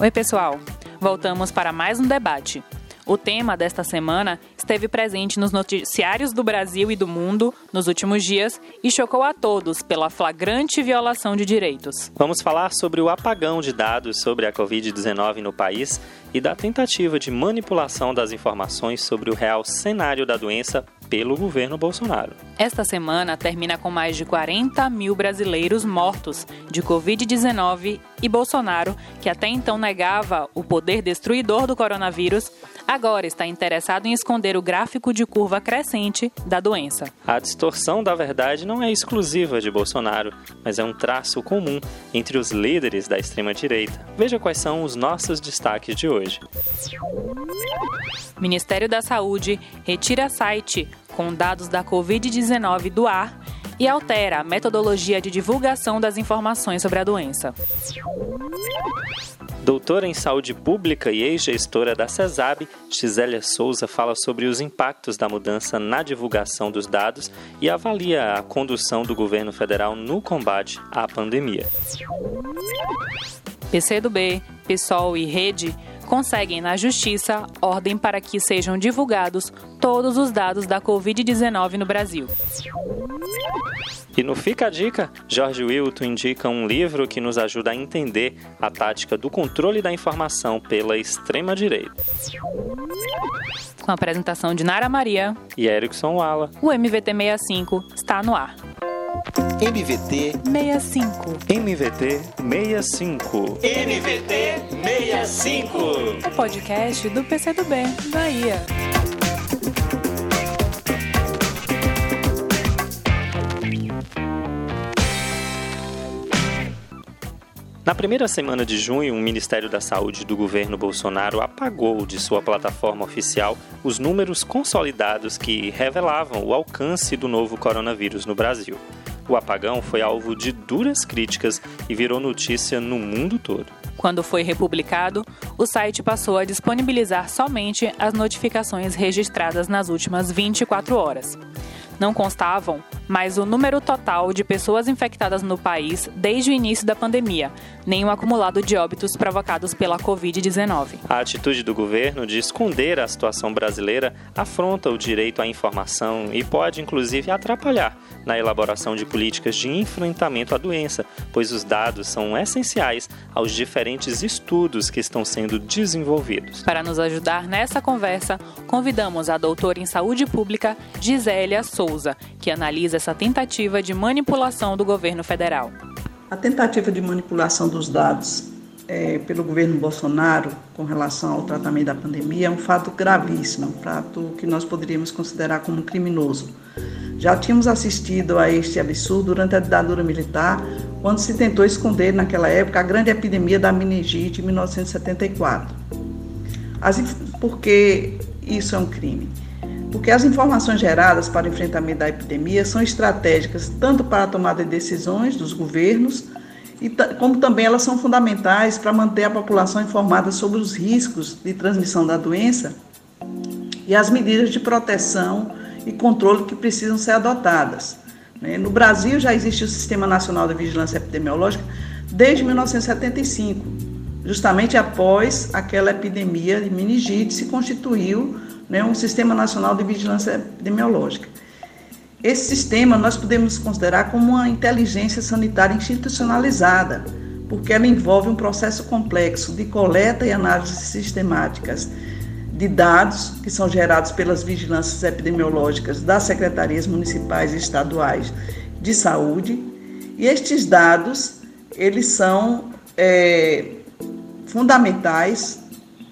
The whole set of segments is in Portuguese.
Oi, pessoal. Voltamos para mais um debate. O tema desta semana esteve presente nos noticiários do Brasil e do mundo nos últimos dias e chocou a todos pela flagrante violação de direitos. Vamos falar sobre o apagão de dados sobre a Covid-19 no país e da tentativa de manipulação das informações sobre o real cenário da doença pelo governo Bolsonaro. Esta semana termina com mais de 40 mil brasileiros mortos de Covid-19 e Bolsonaro, que até então negava o poder destruidor do coronavírus, agora está interessado em esconder o gráfico de curva crescente da doença. A distorção da verdade não é exclusiva de Bolsonaro, mas é um traço comum entre os líderes da extrema-direita. Veja quais são os nossos destaques de hoje. Ministério da Saúde retira site com dados da Covid-19 do ar e altera a metodologia de divulgação das informações sobre a doença. Doutora em saúde pública e ex-gestora da CESAB, Gisélia Souza fala sobre os impactos da mudança na divulgação dos dados e avalia a condução do governo federal no combate à pandemia. PCdoB, PSOL e Rede conseguem na Justiça ordem para que sejam divulgados todos os dados da Covid-19 no Brasil. E no Fica a Dica, Jorge Wilton indica um livro que nos ajuda a entender a tática do controle da informação pela extrema-direita. Com a apresentação de Nara Maria e Erickson Wala, o MVT 65 está no ar. MVT 65. MVT 65. MVT 65. O podcast do PCdoB, Bahia. Na primeira semana de junho, o Ministério da Saúde do governo Bolsonaro apagou de sua plataforma oficial os números consolidados que revelavam o alcance do novo coronavírus no Brasil. O apagão foi alvo de duras críticas e virou notícia no mundo todo. Quando foi republicado, o site passou a disponibilizar somente as notificações registradas nas últimas 24 horas. Não constavam mais o número total de pessoas infectadas no país desde o início da pandemia, nem o acumulado de óbitos provocados pela Covid-19. A atitude do governo de esconder a situação brasileira afronta o direito à informação e pode, inclusive, atrapalhar na elaboração de políticas de enfrentamento à doença, pois os dados são essenciais aos diferentes estudos que estão sendo desenvolvidos. Para nos ajudar nessa conversa, convidamos a doutora em saúde pública Gisélia Souza, que analisa essa tentativa de manipulação do governo federal. A tentativa de manipulação dos dados é, pelo governo Bolsonaro com relação ao tratamento da pandemia é um fato gravíssimo, um fato que nós poderíamos considerar como criminoso. Já tínhamos assistido a este absurdo durante a ditadura militar, quando se tentou esconder naquela época a grande epidemia da meningite em 1974. As, por que isso é um crime? Porque as informações geradas para o enfrentamento da epidemia são estratégicas tanto para a tomada de decisões dos governos, como também elas são fundamentais para manter a população informada sobre os riscos de transmissão da doença e as medidas de proteção e controle que precisam ser adotadas. Né? No Brasil já existe o Sistema Nacional de Vigilância Epidemiológica desde 1975, justamente após aquela epidemia de meningite se constituiu né, um Sistema Nacional de Vigilância Epidemiológica. Esse sistema nós podemos considerar como uma inteligência sanitária institucionalizada, porque ela envolve um processo complexo de coleta e análise sistemáticas de dados que são gerados pelas vigilâncias epidemiológicas das secretarias municipais e estaduais de saúde. E estes dados, eles são é, fundamentais,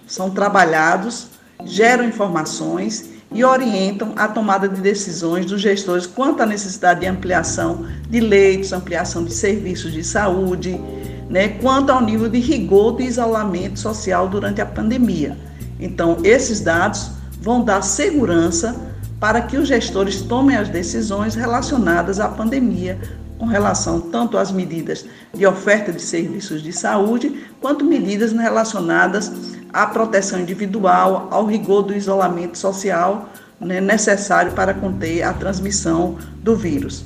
são trabalhados geram informações e orientam a tomada de decisões dos gestores quanto à necessidade de ampliação de leitos, ampliação de serviços de saúde, né, quanto ao nível de rigor de isolamento social durante a pandemia. Então, esses dados vão dar segurança para que os gestores tomem as decisões relacionadas à pandemia, com relação tanto às medidas de oferta de serviços de saúde, quanto medidas relacionadas à proteção individual, ao rigor do isolamento social né, necessário para conter a transmissão do vírus.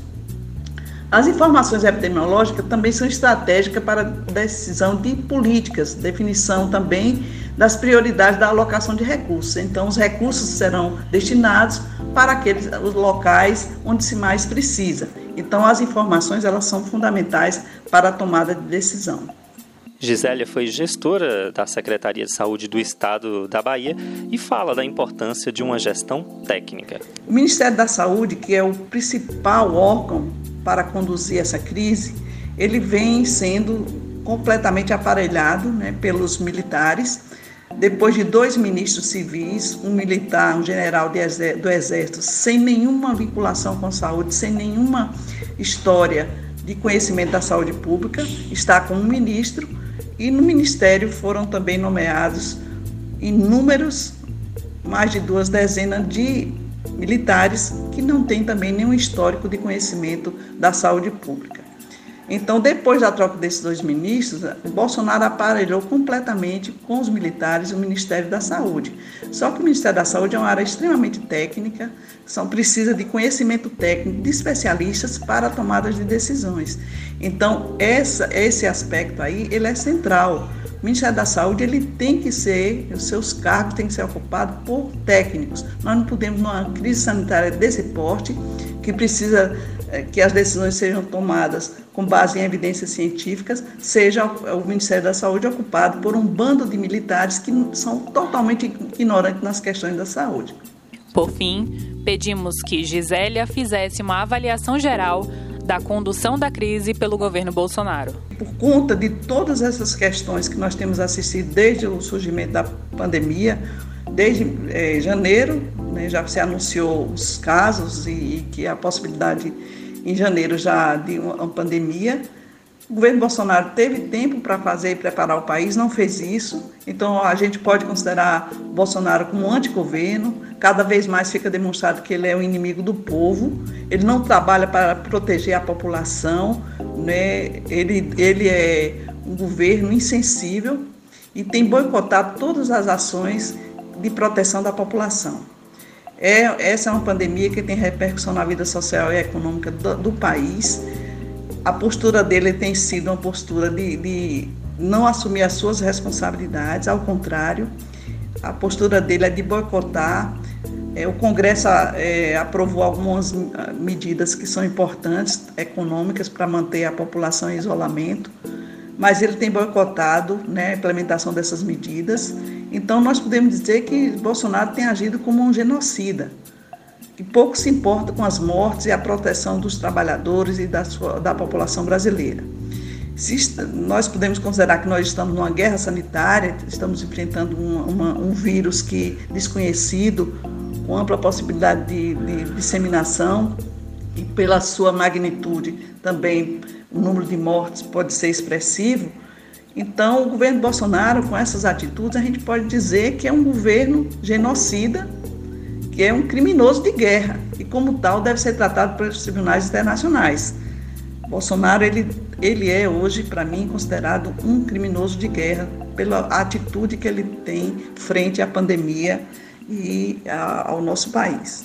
As informações epidemiológicas também são estratégicas para decisão de políticas, definição também das prioridades da alocação de recursos. Então, os recursos serão destinados para aqueles os locais onde se mais precisa. Então, as informações elas são fundamentais para a tomada de decisão. Gisélia foi gestora da Secretaria de Saúde do Estado da Bahia e fala da importância de uma gestão técnica. O Ministério da Saúde, que é o principal órgão para conduzir essa crise, ele vem sendo completamente aparelhado né, pelos militares. Depois de dois ministros civis, um militar, um general do Exército, sem nenhuma vinculação com saúde, sem nenhuma história de conhecimento da saúde pública, está como ministro e no ministério foram também nomeados inúmeros, mais de duas dezenas de militares que não têm também nenhum histórico de conhecimento da saúde pública. Então, depois da troca desses dois ministros, o Bolsonaro aparelhou completamente com os militares o Ministério da Saúde. Só que o Ministério da Saúde é uma área extremamente técnica, são precisa de conhecimento técnico de especialistas para tomadas de decisões. Então, essa, esse aspecto aí, ele é central. O Ministério da Saúde ele tem que ser, os seus cargos têm que ser ocupados por técnicos. Nós não podemos, numa crise sanitária desse porte, que precisa é, que as decisões sejam tomadas com base em evidências científicas, seja o Ministério da Saúde ocupado por um bando de militares que são totalmente ignorantes nas questões da saúde. Por fim, pedimos que Gisélia fizesse uma avaliação geral da condução da crise pelo governo Bolsonaro. Por conta de todas essas questões que nós temos assistido desde o surgimento da pandemia, desde é, janeiro, né, já se anunciou os casos e, e que a possibilidade em janeiro já de uma pandemia. O governo Bolsonaro teve tempo para fazer e preparar o país, não fez isso. Então a gente pode considerar Bolsonaro como um antigoverno. Cada vez mais fica demonstrado que ele é o inimigo do povo. Ele não trabalha para proteger a população. Né? Ele, ele é um governo insensível e tem boicotado todas as ações de proteção da população. É, essa é uma pandemia que tem repercussão na vida social e econômica do, do país. A postura dele tem sido uma postura de, de não assumir as suas responsabilidades, ao contrário, a postura dele é de boicotar. É, o Congresso é, aprovou algumas medidas que são importantes, econômicas, para manter a população em isolamento, mas ele tem boicotado né, a implementação dessas medidas então, nós podemos dizer que Bolsonaro tem agido como um genocida, que pouco se importa com as mortes e a proteção dos trabalhadores e da, sua, da população brasileira. Se, nós podemos considerar que nós estamos numa guerra sanitária, estamos enfrentando uma, um vírus que desconhecido, com ampla possibilidade de, de disseminação, e pela sua magnitude também o número de mortes pode ser expressivo, então, o governo Bolsonaro, com essas atitudes, a gente pode dizer que é um governo genocida, que é um criminoso de guerra e, como tal, deve ser tratado pelos tribunais internacionais. Bolsonaro, ele, ele é hoje, para mim, considerado um criminoso de guerra pela atitude que ele tem frente à pandemia e a, ao nosso país.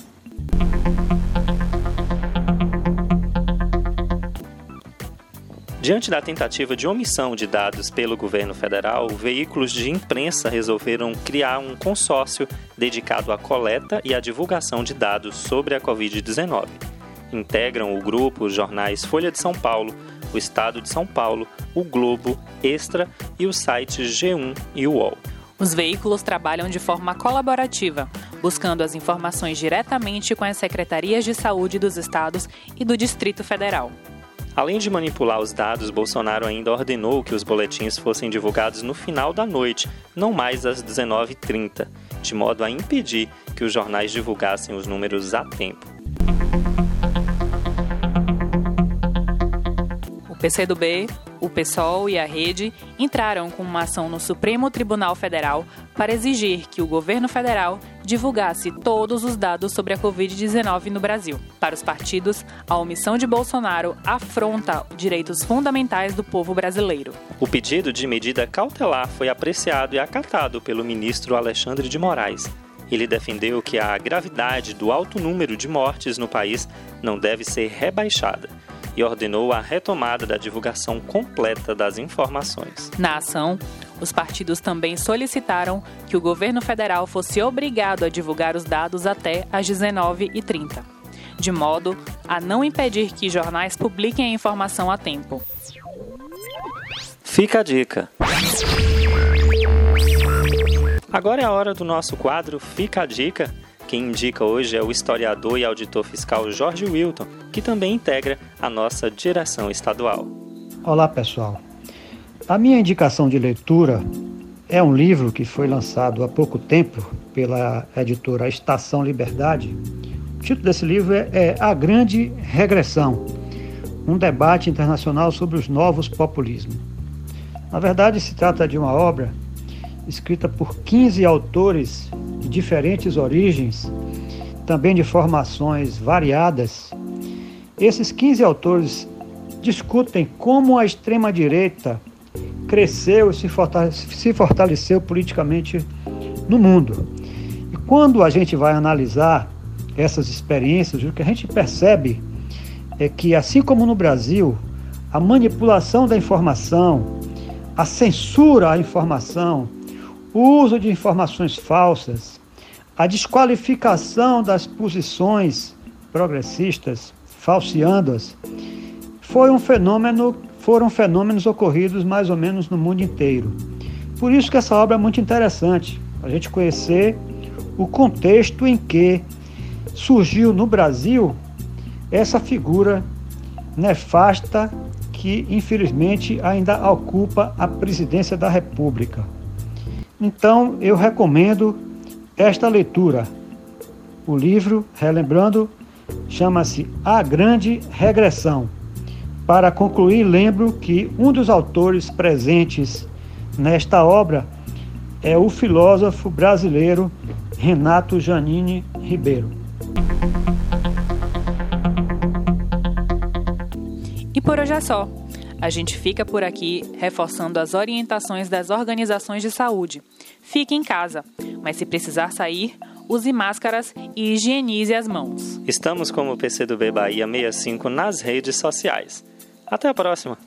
Diante da tentativa de omissão de dados pelo governo federal, veículos de imprensa resolveram criar um consórcio dedicado à coleta e à divulgação de dados sobre a Covid-19. Integram o grupo os jornais Folha de São Paulo, o Estado de São Paulo, o Globo, Extra e os sites G1 e UOL. Os veículos trabalham de forma colaborativa, buscando as informações diretamente com as secretarias de saúde dos estados e do Distrito Federal. Além de manipular os dados, Bolsonaro ainda ordenou que os boletins fossem divulgados no final da noite, não mais às 19h30, de modo a impedir que os jornais divulgassem os números a tempo. O PCdoB o PSOL e a Rede entraram com uma ação no Supremo Tribunal Federal para exigir que o governo federal divulgasse todos os dados sobre a Covid-19 no Brasil. Para os partidos, a omissão de Bolsonaro afronta direitos fundamentais do povo brasileiro. O pedido de medida cautelar foi apreciado e acatado pelo ministro Alexandre de Moraes. Ele defendeu que a gravidade do alto número de mortes no país não deve ser rebaixada e ordenou a retomada da divulgação completa das informações. Na ação, os partidos também solicitaram que o governo federal fosse obrigado a divulgar os dados até às 19h30, de modo a não impedir que jornais publiquem a informação a tempo. Fica a dica. Agora é a hora do nosso quadro Fica a Dica. Quem indica hoje é o historiador e auditor fiscal Jorge Wilton, que também integra a nossa direção estadual. Olá, pessoal. A minha indicação de leitura é um livro que foi lançado há pouco tempo pela editora Estação Liberdade. O título desse livro é, é A Grande Regressão um debate internacional sobre os novos populismos. Na verdade, se trata de uma obra escrita por 15 autores de diferentes origens, também de formações variadas. Esses 15 autores discutem como a extrema-direita cresceu e se fortaleceu, se fortaleceu politicamente no mundo. E quando a gente vai analisar essas experiências, o que a gente percebe é que, assim como no Brasil, a manipulação da informação, a censura à informação, o uso de informações falsas, a desqualificação das posições progressistas, falseando-as, foi um fenômeno, foram fenômenos ocorridos mais ou menos no mundo inteiro. Por isso que essa obra é muito interessante, a gente conhecer o contexto em que surgiu no Brasil essa figura nefasta que infelizmente ainda ocupa a presidência da República. Então, eu recomendo esta leitura. O livro, relembrando, chama-se A Grande Regressão. Para concluir, lembro que um dos autores presentes nesta obra é o filósofo brasileiro Renato Janine Ribeiro. E por hoje é só. A gente fica por aqui reforçando as orientações das organizações de saúde. Fique em casa, mas se precisar sair, use máscaras e higienize as mãos. Estamos como PCdoB Bahia 65 nas redes sociais. Até a próxima!